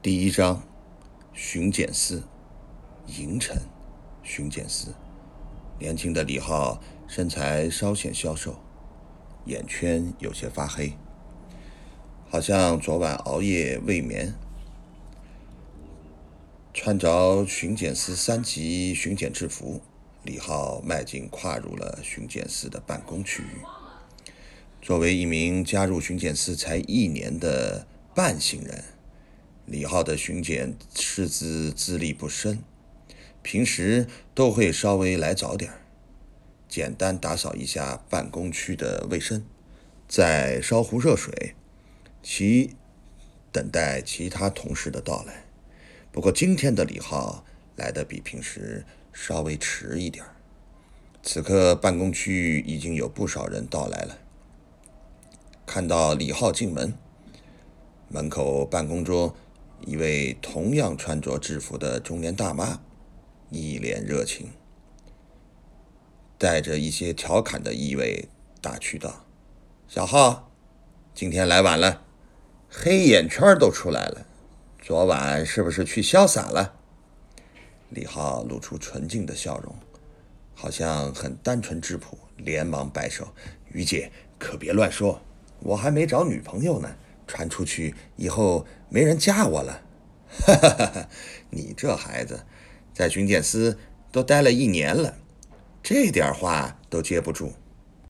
第一章，巡检司，营城，巡检司。年轻的李浩身材稍显消瘦，眼圈有些发黑，好像昨晚熬夜未眠。穿着巡检司三级巡检制服，李浩迈进跨入了巡检司的办公区域。作为一名加入巡检司才一年的半新人。李浩的巡检师资资历不深，平时都会稍微来早点儿简单打扫一下办公区的卫生，再烧壶热水，其等待其他同事的到来。不过今天的李浩来的比平时稍微迟一点儿此刻办公区已经有不少人到来了。看到李浩进门，门口办公桌。一位同样穿着制服的中年大妈，一脸热情，带着一些调侃的意味，打趣道：“小浩，今天来晚了，黑眼圈都出来了。昨晚是不是去潇洒了？”李浩露出纯净的笑容，好像很单纯质朴，连忙摆手：“于姐，可别乱说，我还没找女朋友呢。”传出去以后，没人嫁我了。哈哈哈哈你这孩子，在巡检司都待了一年了，这点话都接不住。